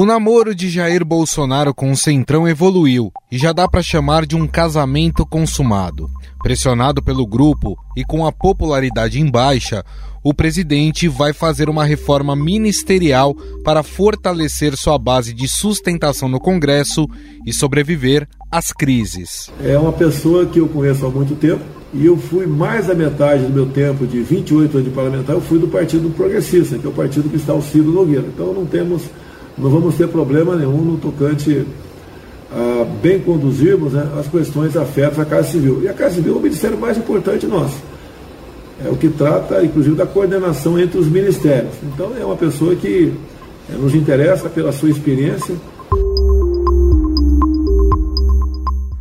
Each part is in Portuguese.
O namoro de Jair Bolsonaro com o Centrão evoluiu e já dá para chamar de um casamento consumado. Pressionado pelo grupo e com a popularidade em baixa, o presidente vai fazer uma reforma ministerial para fortalecer sua base de sustentação no Congresso e sobreviver às crises. É uma pessoa que eu conheço há muito tempo e eu fui mais da metade do meu tempo, de 28 anos de parlamentar, eu fui do Partido Progressista, que é o partido que está o Ciro Nogueira. Então não temos, não vamos ter problema nenhum no tocante a bem conduzirmos né, as questões afetas à Casa Civil. E a Casa Civil é o ministério mais importante nosso é o que trata, inclusive, da coordenação entre os ministérios. Então, é uma pessoa que é, nos interessa pela sua experiência.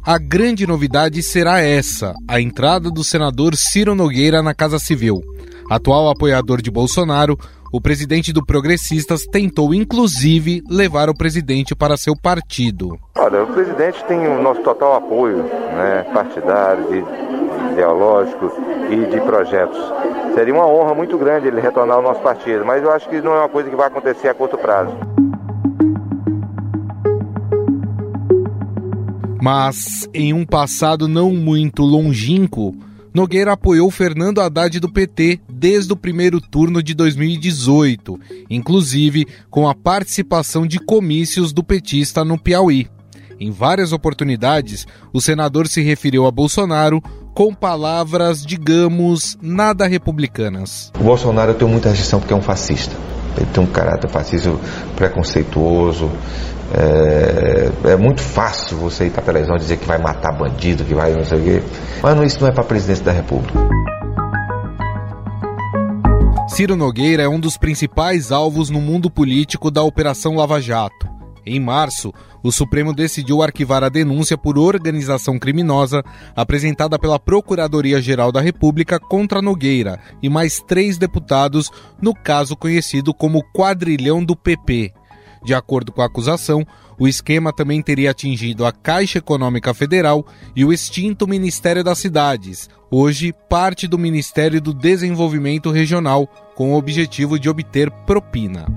A grande novidade será essa: a entrada do senador Ciro Nogueira na Casa Civil. Atual apoiador de Bolsonaro, o presidente do Progressistas tentou, inclusive, levar o presidente para seu partido. Olha, o presidente tem o nosso total apoio né, partidário, de, ideológico e de projetos. Seria uma honra muito grande ele retornar ao nosso partido, mas eu acho que não é uma coisa que vai acontecer a curto prazo. Mas, em um passado não muito longínquo, Nogueira apoiou Fernando Haddad do PT desde o primeiro turno de 2018, inclusive com a participação de comícios do petista no Piauí. Em várias oportunidades, o senador se referiu a Bolsonaro com palavras, digamos, nada republicanas. O Bolsonaro tem muita rejeição porque é um fascista. Ele tem um caráter fascista preconceituoso. É, é, muito fácil você ir para a televisão dizer que vai matar bandido, que vai não sei o quê. Mas não, isso não é para a presidência da República. Ciro Nogueira é um dos principais alvos no mundo político da Operação Lava Jato. Em março, o Supremo decidiu arquivar a denúncia por organização criminosa apresentada pela Procuradoria-Geral da República contra Nogueira e mais três deputados no caso conhecido como Quadrilhão do PP. De acordo com a acusação, o esquema também teria atingido a Caixa Econômica Federal e o extinto Ministério das Cidades, hoje parte do Ministério do Desenvolvimento Regional, com o objetivo de obter propina.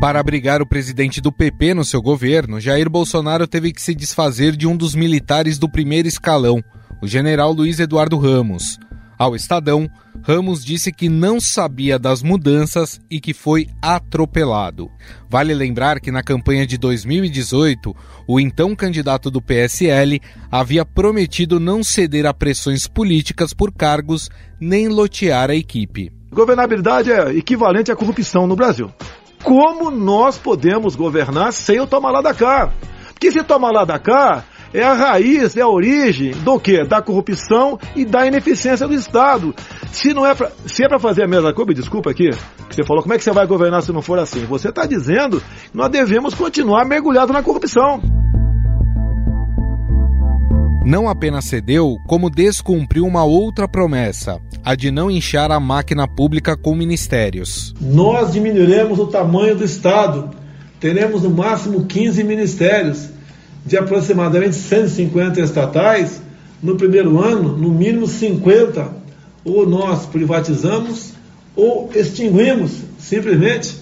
Para abrigar o presidente do PP no seu governo, Jair Bolsonaro teve que se desfazer de um dos militares do primeiro escalão, o general Luiz Eduardo Ramos. Ao Estadão, Ramos disse que não sabia das mudanças e que foi atropelado. Vale lembrar que na campanha de 2018, o então candidato do PSL havia prometido não ceder a pressões políticas por cargos nem lotear a equipe. Governabilidade é equivalente à corrupção no Brasil como nós podemos governar sem o tomar lá da cá. Porque se tomar lá da cá é a raiz, é a origem do que? Da corrupção e da ineficiência do Estado. Se não é pra, se é para fazer a mesma coisa, desculpa aqui, que você falou, como é que você vai governar se não for assim? Você está dizendo que nós devemos continuar mergulhados na corrupção não apenas cedeu, como descumpriu uma outra promessa, a de não inchar a máquina pública com ministérios. Nós diminuiremos o tamanho do Estado. Teremos no máximo 15 ministérios, de aproximadamente 150 estatais. No primeiro ano, no mínimo 50. Ou nós privatizamos ou extinguimos, simplesmente.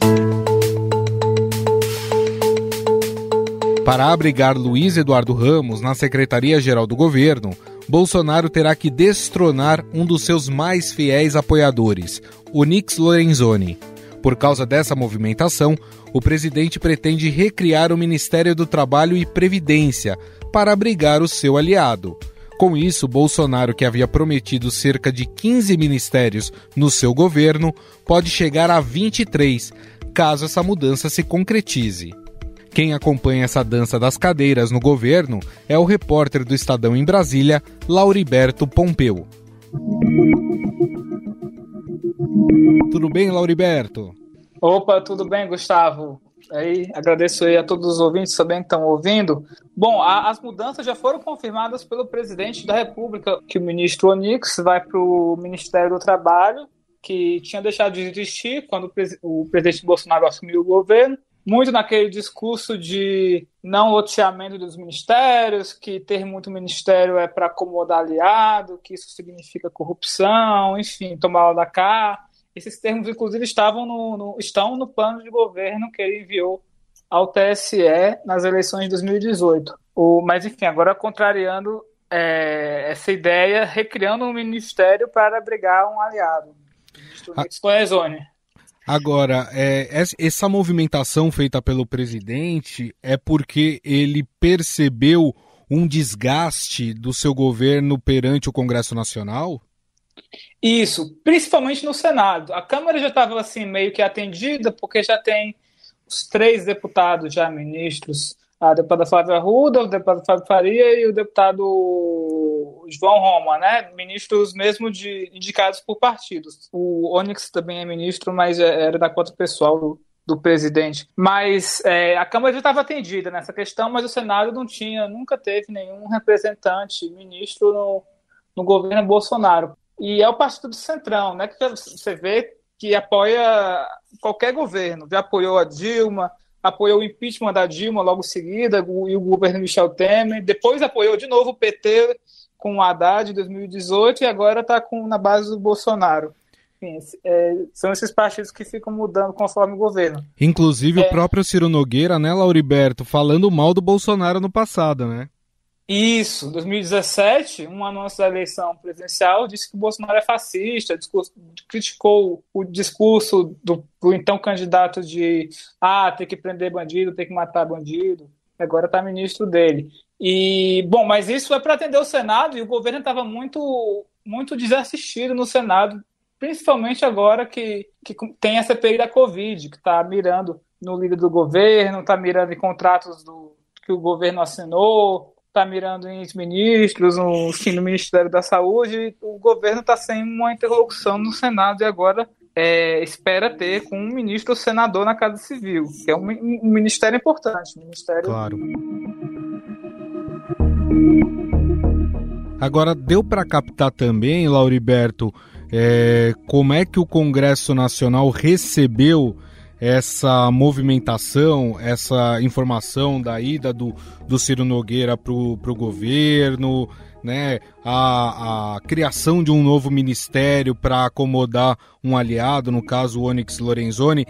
Para abrigar Luiz Eduardo Ramos na Secretaria-Geral do Governo, Bolsonaro terá que destronar um dos seus mais fiéis apoiadores, o Nix Lorenzoni. Por causa dessa movimentação, o presidente pretende recriar o Ministério do Trabalho e Previdência para abrigar o seu aliado. Com isso, Bolsonaro, que havia prometido cerca de 15 ministérios no seu governo, pode chegar a 23, caso essa mudança se concretize. Quem acompanha essa dança das cadeiras no governo é o repórter do Estadão em Brasília, Lauriberto Pompeu. Tudo bem, Lauriberto? Opa, tudo bem, Gustavo? Aí, agradeço aí a todos os ouvintes também que estão ouvindo. Bom, a, as mudanças já foram confirmadas pelo presidente da República, que o ministro Onix vai para o Ministério do Trabalho, que tinha deixado de existir quando o, o presidente Bolsonaro assumiu o governo muito naquele discurso de não loteamento dos ministérios, que ter muito ministério é para acomodar aliado, que isso significa corrupção, enfim, tomar da cá. Esses termos, inclusive, estavam no, no, estão no plano de governo que ele enviou ao TSE nas eleições de 2018. O, mas, enfim, agora contrariando é, essa ideia, recriando um ministério para abrigar um aliado. O ministro ah. Agora, é, essa movimentação feita pelo presidente é porque ele percebeu um desgaste do seu governo perante o Congresso Nacional? Isso, principalmente no Senado. A Câmara já estava assim meio que atendida, porque já tem os três deputados já ministros a deputada Flávia Arruda, o deputado Fábio Faria e o deputado João Roma, né? Ministros mesmo de indicados por partidos. O Onyx também é ministro, mas é, era da conta pessoal do, do presidente. Mas é, a Câmara já estava atendida nessa questão, mas o Senado não tinha, nunca teve nenhum representante, ministro no, no governo Bolsonaro. E é o partido do Centrão, né? Que você vê que apoia qualquer governo. Já apoiou a Dilma, apoiou o impeachment da Dilma logo em seguida, e o governo Michel Temer, depois apoiou de novo o PT com o Haddad em 2018 e agora está na base do Bolsonaro. Enfim, é, são esses partidos que ficam mudando conforme o governo. Inclusive é, o próprio Ciro Nogueira, né, Lauriberto, falando mal do Bolsonaro no passado, né? Isso, 2017, um antes da eleição presidencial, disse que o Bolsonaro é fascista, discurso, criticou o discurso do, do, então candidato de ah, ter que prender bandido, ter que matar bandido. Agora está ministro dele. E, bom, mas isso é para atender o Senado e o governo estava muito, muito desassistido no Senado, principalmente agora que, que tem a CPI da Covid, que está mirando no líder do governo, está mirando em contratos do, que o governo assinou, está mirando em ministros, no, enfim, no Ministério da Saúde, o governo está sem uma interlocução no Senado e agora é, espera ter com um ministro ou senador na Casa Civil, que é um, um ministério importante. Um ministério... Claro. Agora, deu para captar também, Lauriberto, é, como é que o Congresso Nacional recebeu essa movimentação, essa informação da ida do, do Ciro Nogueira para o governo, né, a, a, criação de um novo ministério para acomodar um aliado, no caso o Onyx Lorenzoni,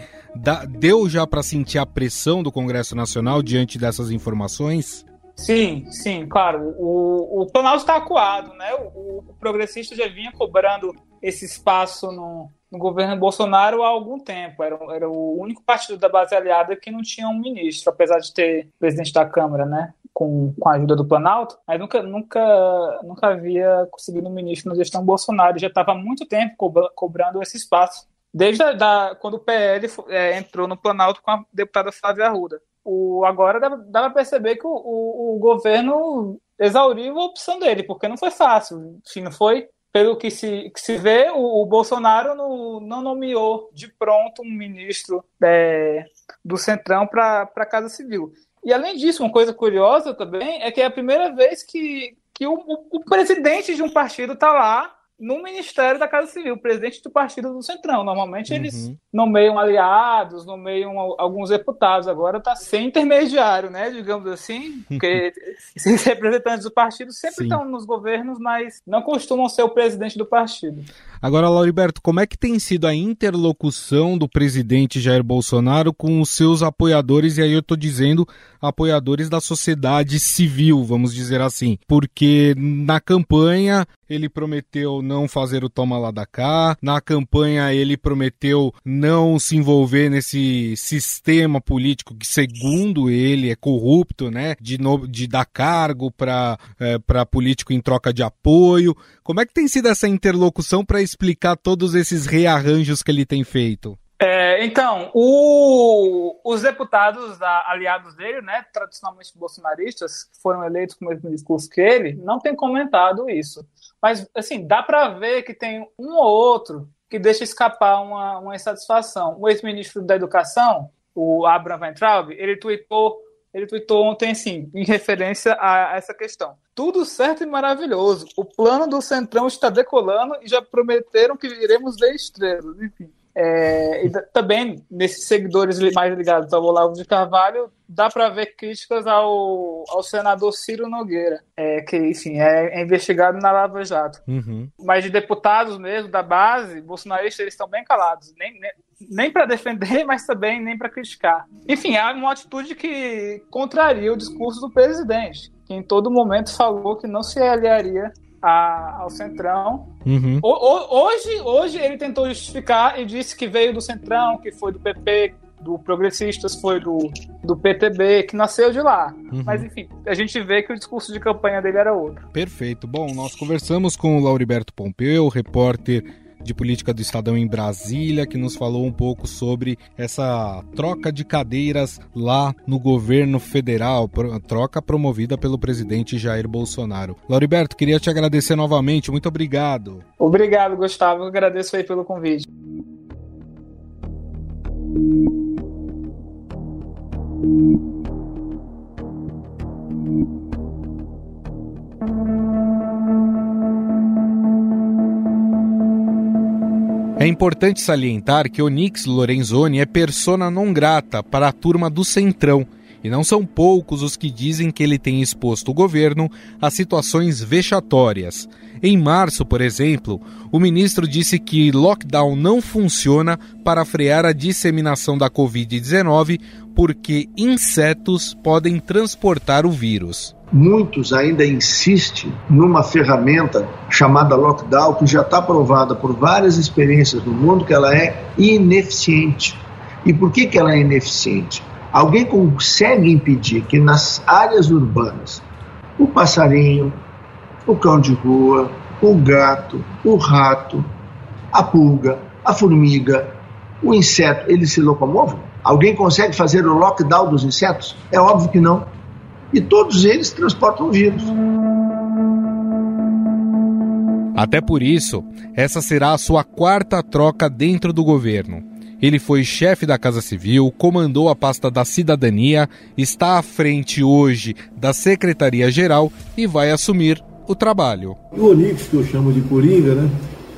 deu já para sentir a pressão do Congresso Nacional diante dessas informações? Sim, sim, claro. O, o Planalto está acuado, né? O, o progressista já vinha cobrando esse espaço no, no governo Bolsonaro há algum tempo. Era, era o único partido da base aliada que não tinha um ministro, apesar de ter presidente da Câmara, né? Com, com a ajuda do Planalto, mas nunca, nunca, nunca havia conseguido um ministro na gestão Bolsonaro. Já estava há muito tempo cobrando esse espaço. Desde a, da, quando o PL é, entrou no Planalto com a deputada Flávia Arruda. O, agora dá, dá para perceber que o, o, o governo exauriu a opção dele, porque não foi fácil. Enfim, não foi pelo que se, que se vê, o, o Bolsonaro no, não nomeou de pronto um ministro é, do Centrão para a Casa Civil. E além disso, uma coisa curiosa também é que é a primeira vez que, que o, o, o presidente de um partido está lá no Ministério da Casa Civil, presidente do partido do Centrão. Normalmente eles uhum. Nomeiam aliados, nomeiam alguns deputados. Agora está sem intermediário, né? Digamos assim, porque esses representantes do partido sempre Sim. estão nos governos, mas não costumam ser o presidente do partido. Agora, Lauriberto, como é que tem sido a interlocução do presidente Jair Bolsonaro com os seus apoiadores? E aí eu estou dizendo apoiadores da sociedade civil, vamos dizer assim, porque na campanha ele prometeu não fazer o toma lá da cá, na campanha ele prometeu não se envolver nesse sistema político que, segundo ele, é corrupto, né? De, no, de dar cargo para é, político em troca de apoio. Como é que tem sido essa interlocução para explicar todos esses rearranjos que ele tem feito? É, então, o, os deputados aliados dele, né, tradicionalmente bolsonaristas, que foram eleitos com o mesmo discurso que ele, não têm comentado isso. Mas, assim, dá para ver que tem um ou outro que deixa escapar uma, uma insatisfação. O ex-ministro da Educação, o Abraham Weintraub, ele tweetou ele tweetou ontem, assim, em referência a essa questão. Tudo certo e maravilhoso. O plano do Centrão está decolando e já prometeram que iremos ver estrelas. Enfim. É, e também, nesses seguidores mais ligados ao Olavo de Carvalho, dá para ver críticas ao, ao senador Ciro Nogueira, é, que, enfim, é, é, investigado na Lava Jato. Uhum. Mas de deputados mesmo, da base, bolsonaristas, eles estão bem calados. Nem, nem, nem para defender, mas também nem para criticar. Enfim, há uma atitude que contraria o discurso do presidente, que em todo momento falou que não se aliaria a, ao Centrão. Uhum. O, o, hoje, hoje ele tentou justificar e disse que veio do Centrão, que foi do PP, do Progressistas, foi do, do PTB, que nasceu de lá. Uhum. Mas enfim, a gente vê que o discurso de campanha dele era outro. Perfeito. Bom, nós conversamos com o Lauriberto Pompeu, repórter de política do Estadão em Brasília, que nos falou um pouco sobre essa troca de cadeiras lá no governo federal, troca promovida pelo presidente Jair Bolsonaro. Lauriberto, queria te agradecer novamente, muito obrigado. Obrigado, Gustavo, agradeço aí pelo convite. É importante salientar que Onix Lorenzoni é persona non grata para a turma do Centrão, e não são poucos os que dizem que ele tem exposto o governo a situações vexatórias. Em março, por exemplo, o ministro disse que lockdown não funciona para frear a disseminação da Covid-19 porque insetos podem transportar o vírus muitos ainda insistem numa ferramenta chamada lockdown, que já está provada por várias experiências no mundo que ela é ineficiente. E por que, que ela é ineficiente? Alguém consegue impedir que nas áreas urbanas o passarinho, o cão de rua, o gato, o rato, a pulga, a formiga, o inseto, eles se locomovam? Alguém consegue fazer o lockdown dos insetos? É óbvio que não e todos eles transportam vírus. Até por isso, essa será a sua quarta troca dentro do governo. Ele foi chefe da Casa Civil, comandou a pasta da Cidadania, está à frente hoje da Secretaria-Geral e vai assumir o trabalho. O Onix, que eu chamo de Coringa, né?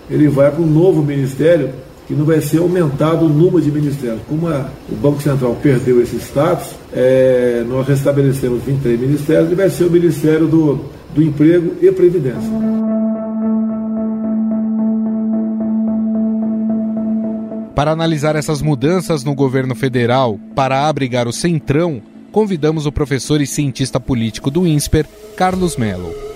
ele vai para um novo ministério que não vai ser aumentado o número de ministérios. Como a, o Banco Central perdeu esse status, é, nós restabelecemos 23 ministérios e vai ser o Ministério do, do Emprego e Previdência. Para analisar essas mudanças no governo federal para abrigar o Centrão, convidamos o professor e cientista político do INSPER, Carlos Melo.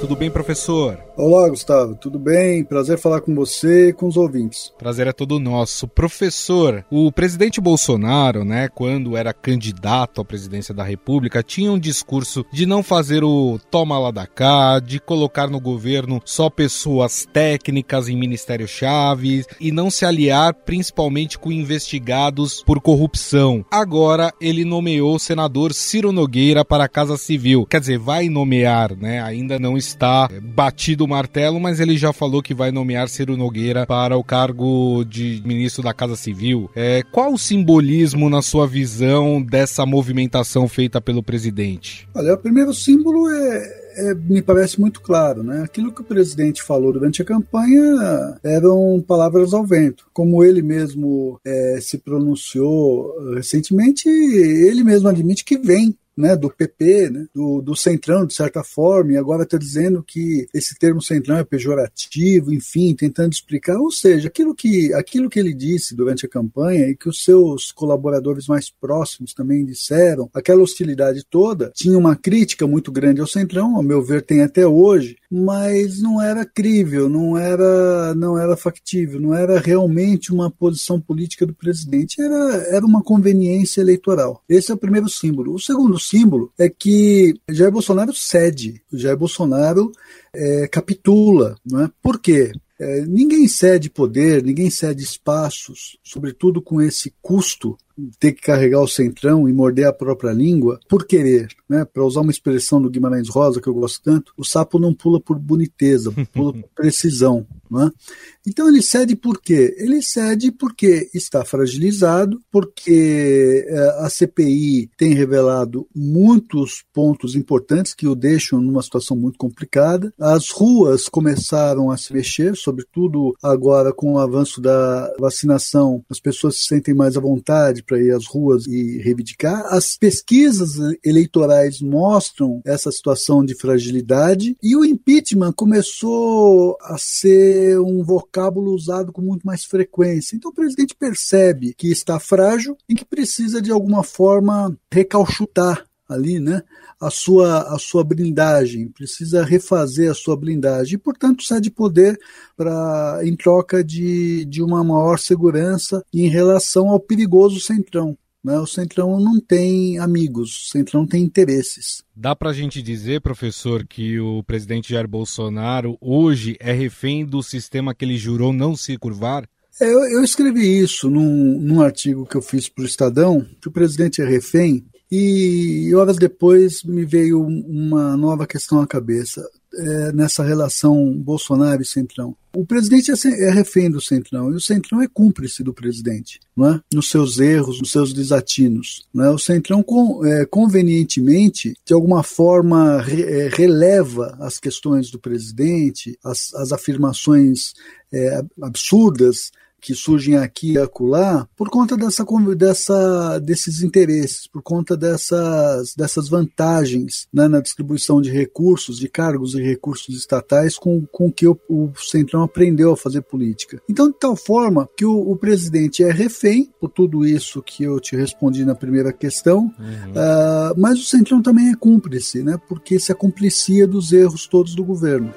Tudo bem, professor? Olá, Gustavo. Tudo bem? Prazer falar com você e com os ouvintes. Prazer é todo nosso. Professor, o presidente Bolsonaro, né, quando era candidato à presidência da República, tinha um discurso de não fazer o toma lá da cá, de colocar no governo só pessoas técnicas em ministério-chave e não se aliar principalmente com investigados por corrupção. Agora ele nomeou o senador Ciro Nogueira para a Casa Civil. Quer dizer, vai nomear, né? Ainda não está batido o martelo, mas ele já falou que vai nomear Ciro Nogueira para o cargo de ministro da Casa Civil. É, qual o simbolismo, na sua visão, dessa movimentação feita pelo presidente? Olha, o primeiro símbolo é é, me parece muito claro, né? Aquilo que o presidente falou durante a campanha eram palavras ao vento. Como ele mesmo é, se pronunciou recentemente, ele mesmo admite que vem né, do PP, né, do, do Centrão, de certa forma, e agora está dizendo que esse termo Centrão é pejorativo, enfim, tentando explicar. Ou seja, aquilo que, aquilo que ele disse durante a campanha e que os seus colaboradores mais próximos também disseram, aquela hostilidade toda, tinha uma crítica muito grande ao Centrão, ao meu ver, tem até hoje, mas não era crível, não era, não era factível, não era realmente uma posição política do presidente, era, era uma conveniência eleitoral. Esse é o primeiro símbolo. O segundo símbolo é que Jair Bolsonaro cede, Jair Bolsonaro é, capitula. Não é? Por quê? É, ninguém cede poder, ninguém cede espaços, sobretudo com esse custo de ter que carregar o centrão e morder a própria língua por querer. Né? Para usar uma expressão do Guimarães Rosa que eu gosto tanto, o sapo não pula por boniteza, pula por precisão. É? Então ele cede por quê? Ele cede porque está fragilizado, porque eh, a CPI tem revelado muitos pontos importantes que o deixam numa situação muito complicada. As ruas começaram a se mexer, sobretudo agora com o avanço da vacinação, as pessoas se sentem mais à vontade para ir às ruas e reivindicar. As pesquisas eleitorais mostram essa situação de fragilidade e o impeachment começou a ser um vocábulo usado com muito mais frequência. Então o presidente percebe que está frágil e que precisa de alguma forma recalchutar ali, né? A sua, a sua blindagem, precisa refazer a sua blindagem e, portanto, cede poder para em troca de, de uma maior segurança em relação ao perigoso centrão. Né? O Centrão não tem amigos, o Centrão tem interesses. Dá para a gente dizer, professor, que o presidente Jair Bolsonaro hoje é refém do sistema que ele jurou não se curvar? É, eu, eu escrevi isso num, num artigo que eu fiz para o Estadão, que o presidente é refém, e horas depois me veio uma nova questão à cabeça é, nessa relação Bolsonaro e Centrão. O presidente é, é, refém do Centrão e o Centrão é cúmplice do presidente, não é? nos seus erros, nos seus desatinos. Não é? O Centrão, com, é, convenientemente, de alguma forma, re, é, releva as questões do presidente, as, as afirmações absurdas que surgem aqui e acolá por conta dessa, dessa, desses interesses, por conta dessas, dessas vantagens né, na distribuição de recursos, de cargos e recursos estatais com, com que o, o Centrão aprendeu a fazer política. Então, de tal forma que o, o, presidente é refém por tudo isso que eu te respondi na primeira questão, uhum. uh, mas o Centrão também é cúmplice, né, porque se acumplicia dos erros todos do governo.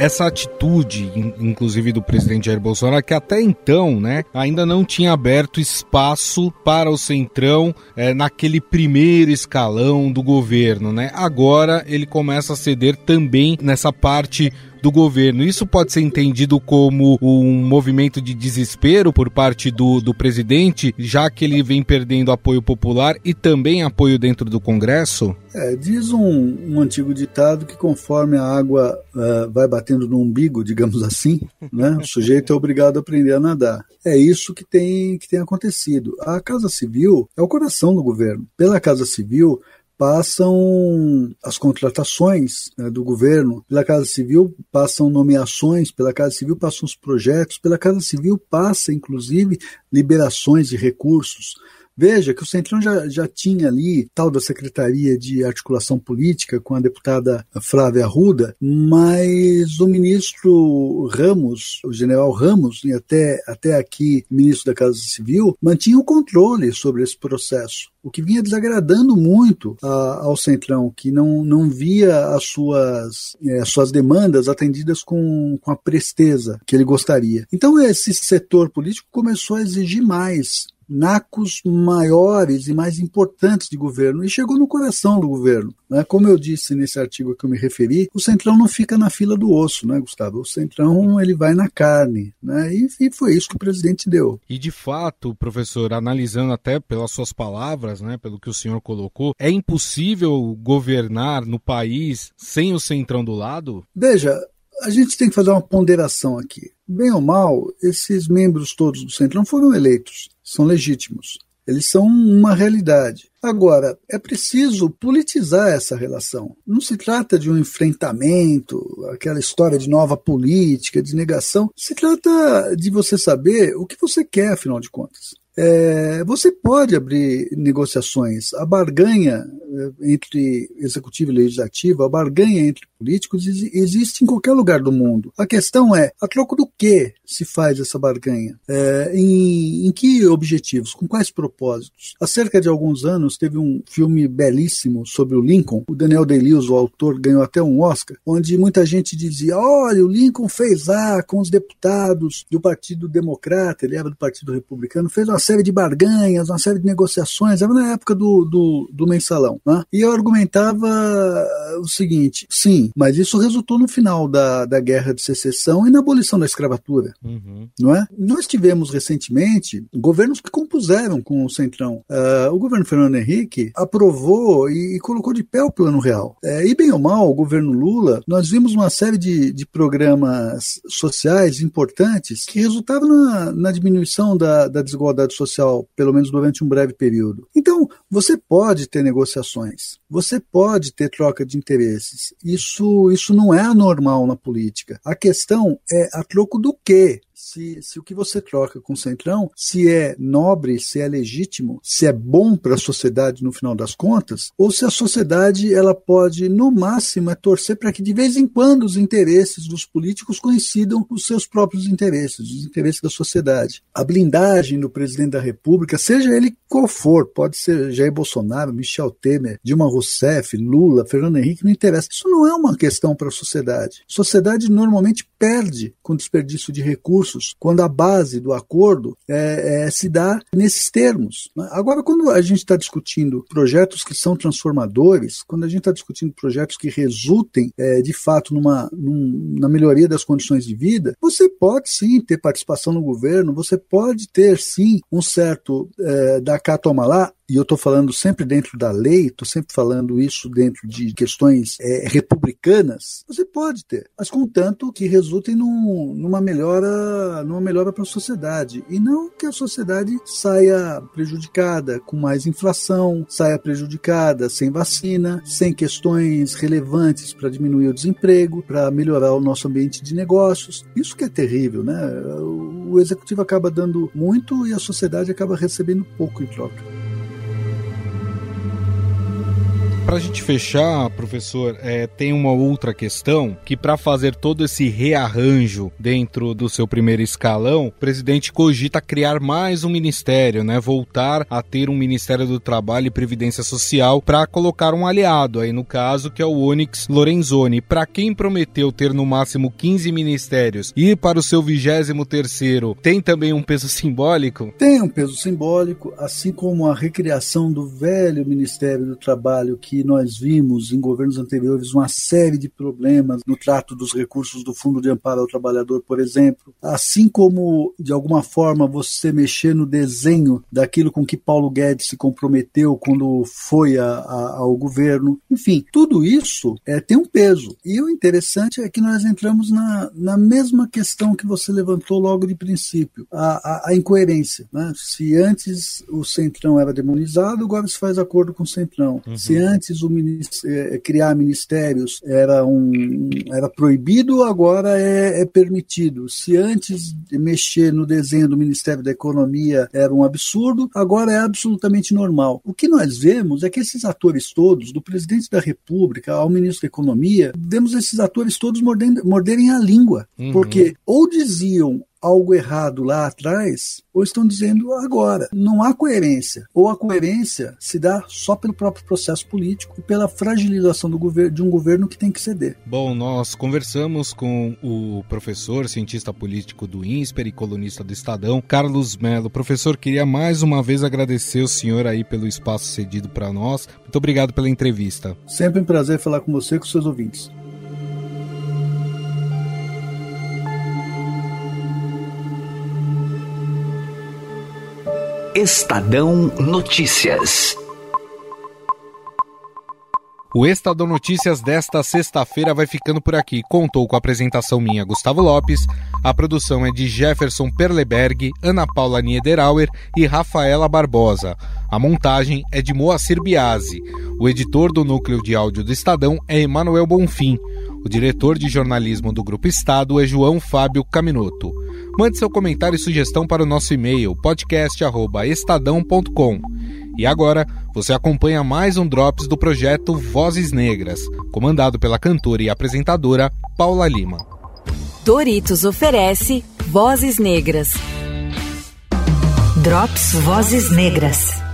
Essa atitude, inclusive do presidente Jair Bolsonaro, que até então, né, ainda não tinha aberto espaço para o centrão é, naquele primeiro escalão do governo, né? Agora ele começa a ceder também nessa parte do governo. Isso pode ser entendido como um movimento de desespero por parte do, do presidente, já que ele vem perdendo apoio popular e também apoio dentro do Congresso? É, diz um, um, antigo ditado que conforme a água uh, vai batendo no umbigo, digamos assim, né, o sujeito é obrigado a aprender a nadar. É isso que tem, que tem acontecido. A Casa Civil é o coração do governo. Pela Casa Civil, passam as contratações né, do governo, pela Casa Civil passam nomeações, pela Casa Civil passam os projetos, pela Casa Civil passa, inclusive, liberações de recursos. Veja que o Centrão já, já tinha ali tal da Secretaria de Articulação Política com a deputada Flávia Arruda, mas o ministro Ramos, o general Ramos, e até, até aqui ministro da Casa Civil, mantinha o controle sobre esse processo o que vinha desagradando muito a, ao Centrão, que não, não via as suas, é, suas demandas atendidas com, com a presteza que ele gostaria. Então, esse setor político começou a exigir mais nacos maiores e mais importantes de governo e chegou no coração do governo. Né? Como eu disse nesse artigo que eu me referi, o Centrão não fica na fila do osso, né, Gustavo? O Centrão ele vai na carne, né? E, e foi isso que o presidente deu. E de fato, professor, analisando até pelas suas palavras, né, pelo que o senhor colocou, é impossível governar no país sem o Centrão do lado? Veja, a gente tem que fazer uma ponderação aqui. Bem ou mal, esses membros todos do Centrão foram eleitos são legítimos. Eles são uma realidade. Agora, é preciso politizar essa relação. Não se trata de um enfrentamento, aquela história de nova política, de negação. Se trata de você saber o que você quer, afinal de contas. É, você pode abrir negociações. A barganha é, entre executivo e legislativo, a barganha entre políticos existe em qualquer lugar do mundo. A questão é, a troco do que se faz essa barganha? É, em, em, que objetivos? Com quais propósitos? Há cerca de alguns anos teve um filme belíssimo sobre o Lincoln. O Daniel Day-Lewis, o autor, ganhou até um Oscar, onde muita gente dizia, olha, o Lincoln fez lá com os deputados do Partido Democrata, ele era do Partido Republicano, fez uma série de barganhas, uma série de negociações, era na época do, do, do mensalão. Né? E eu argumentava o seguinte: sim, mas isso resultou no final da, da guerra de secessão e na abolição da escravatura. Uhum. Não é? Nós tivemos recentemente governos que compuseram com o Centrão. Uh, o governo Fernando Henrique aprovou e, e colocou de pé o Plano Real. É, e bem ou mal, o governo Lula, nós vimos uma série de, de programas sociais importantes que resultavam na, na diminuição da, da desigualdade social, pelo menos durante um breve período. Então, você pode ter negociações, você pode ter troca de interesses. Isso, isso não é anormal na política. A questão é a troco do quê? Se, se o que você troca com o Centrão, se é nobre, se é legítimo, se é bom para a sociedade no final das contas, ou se a sociedade ela pode, no máximo, é torcer para que de vez em quando os interesses dos políticos coincidam com os seus próprios interesses, os interesses da sociedade. A blindagem do presidente da República, seja ele qual for, pode ser Jair Bolsonaro, Michel Temer, Dilma Rousseff, Lula, Fernando Henrique, não interessa. Isso não é uma questão para a sociedade. A sociedade normalmente perde com desperdício de recursos recursos, quando a base do acordo é, é, se dá nesses termos. Né? Agora, quando a gente está discutindo projetos que são transformadores, quando a gente está discutindo projetos que resultem é, de fato numa, num, na melhoria das condições de vida, você pode sim ter participação no governo, você pode ter sim um certo é, da cá toma lá, e eu estou falando sempre dentro da lei, estou sempre falando isso dentro de questões é, republicanas, você pode ter, mas contanto que resulte num, numa melhora numa melhora para a sociedade e não que a sociedade saia prejudicada com mais inflação, saia prejudicada sem vacina, sem questões relevantes para diminuir o desemprego, para melhorar o nosso ambiente de negócios. Isso que é terrível, né? O executivo acaba dando muito e a sociedade acaba recebendo pouco em troca. Para a gente fechar, professor, é, tem uma outra questão que para fazer todo esse rearranjo dentro do seu primeiro escalão, o presidente cogita criar mais um ministério, né? Voltar a ter um Ministério do Trabalho e Previdência Social para colocar um aliado aí no caso que é o Onyx Lorenzoni. Para quem prometeu ter no máximo 15 ministérios e para o seu 23 terceiro, tem também um peso simbólico? Tem um peso simbólico, assim como a recriação do velho Ministério do Trabalho que nós vimos em governos anteriores uma série de problemas no trato dos recursos do Fundo de Amparo ao Trabalhador, por exemplo, assim como de alguma forma você mexer no desenho daquilo com que Paulo Guedes se comprometeu quando foi a, a, ao governo, enfim, tudo isso é, tem um peso. E o interessante é que nós entramos na, na mesma questão que você levantou logo de princípio, a, a, a incoerência. Né? Se antes o Centrão era demonizado, agora se faz acordo com o Centrão. Uhum. Se antes antes o é, criar ministérios era, um, era proibido, agora é, é, permitido. Se antes mexer no desenho do Ministério da Economia era um absurdo, agora é absolutamente normal. O que nós vemos é que esses atores todos, do presidente da República ao ministro da Economia, vemos esses atores todos mordendo, morderem a língua. Uhum. Porque ou diziam algo errado lá atrás ou estão dizendo agora. Não há coerência. Ou a coerência se dá só pelo próprio processo político e pela fragilização do governo, de um governo que tem que ceder. Bom, nós conversamos com o professor, cientista político do INSPER e colunista do Estadão, Carlos Melo. Professor, queria mais uma vez agradecer o senhor aí pelo espaço cedido para nós. Muito obrigado pela entrevista. Sempre um prazer falar com você e com seus ouvintes. Estadão Notícias. O Estadão Notícias desta sexta-feira vai ficando por aqui. Contou com a apresentação minha, Gustavo Lopes. A produção é de Jefferson Perleberg, Ana Paula Niederauer e Rafaela Barbosa. A montagem é de Moacir Biasi. O editor do núcleo de áudio do Estadão é Emanuel Bonfim. O diretor de jornalismo do Grupo Estado é João Fábio Caminoto. Mande seu comentário e sugestão para o nosso e-mail podcast@estadão.com. E agora, você acompanha mais um Drops do projeto Vozes Negras, comandado pela cantora e apresentadora Paula Lima. Doritos oferece Vozes Negras. Drops Vozes Negras.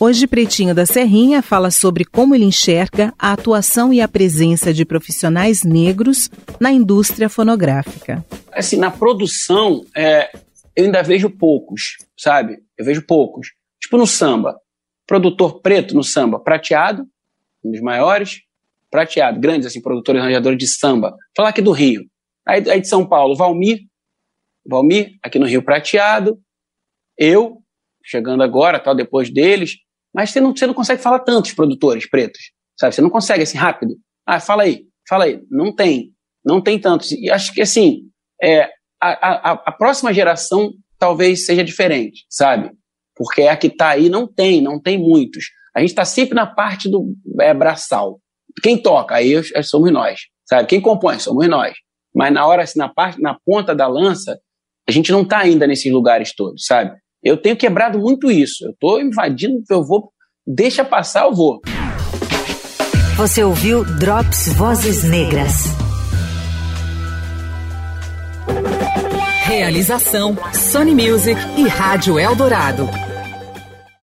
Hoje, Pretinho da Serrinha fala sobre como ele enxerga a atuação e a presença de profissionais negros na indústria fonográfica. Assim, na produção, é, eu ainda vejo poucos, sabe? Eu vejo poucos. Tipo no samba, produtor preto no samba, prateado, um dos maiores, prateado, grandes assim, produtores arranjadores de samba. Falar aqui do Rio. Aí, aí de São Paulo, Valmir, Valmir, aqui no Rio Prateado, eu, chegando agora, tal, depois deles, mas você não, você não consegue falar tantos produtores pretos, sabe? Você não consegue assim rápido. Ah, fala aí, fala aí. Não tem, não tem tantos. E acho que assim, é, a, a, a próxima geração talvez seja diferente, sabe? Porque a que está aí não tem, não tem muitos. A gente está sempre na parte do é, braçal. Quem toca, aí somos nós, sabe? Quem compõe, somos nós. Mas na hora, assim, na parte, na ponta da lança, a gente não está ainda nesses lugares todos, sabe? Eu tenho quebrado muito isso. Eu estou invadindo, eu vou, deixa passar, eu vou. Você ouviu Drops Vozes Negras. Realização Sony Music e Rádio Eldorado.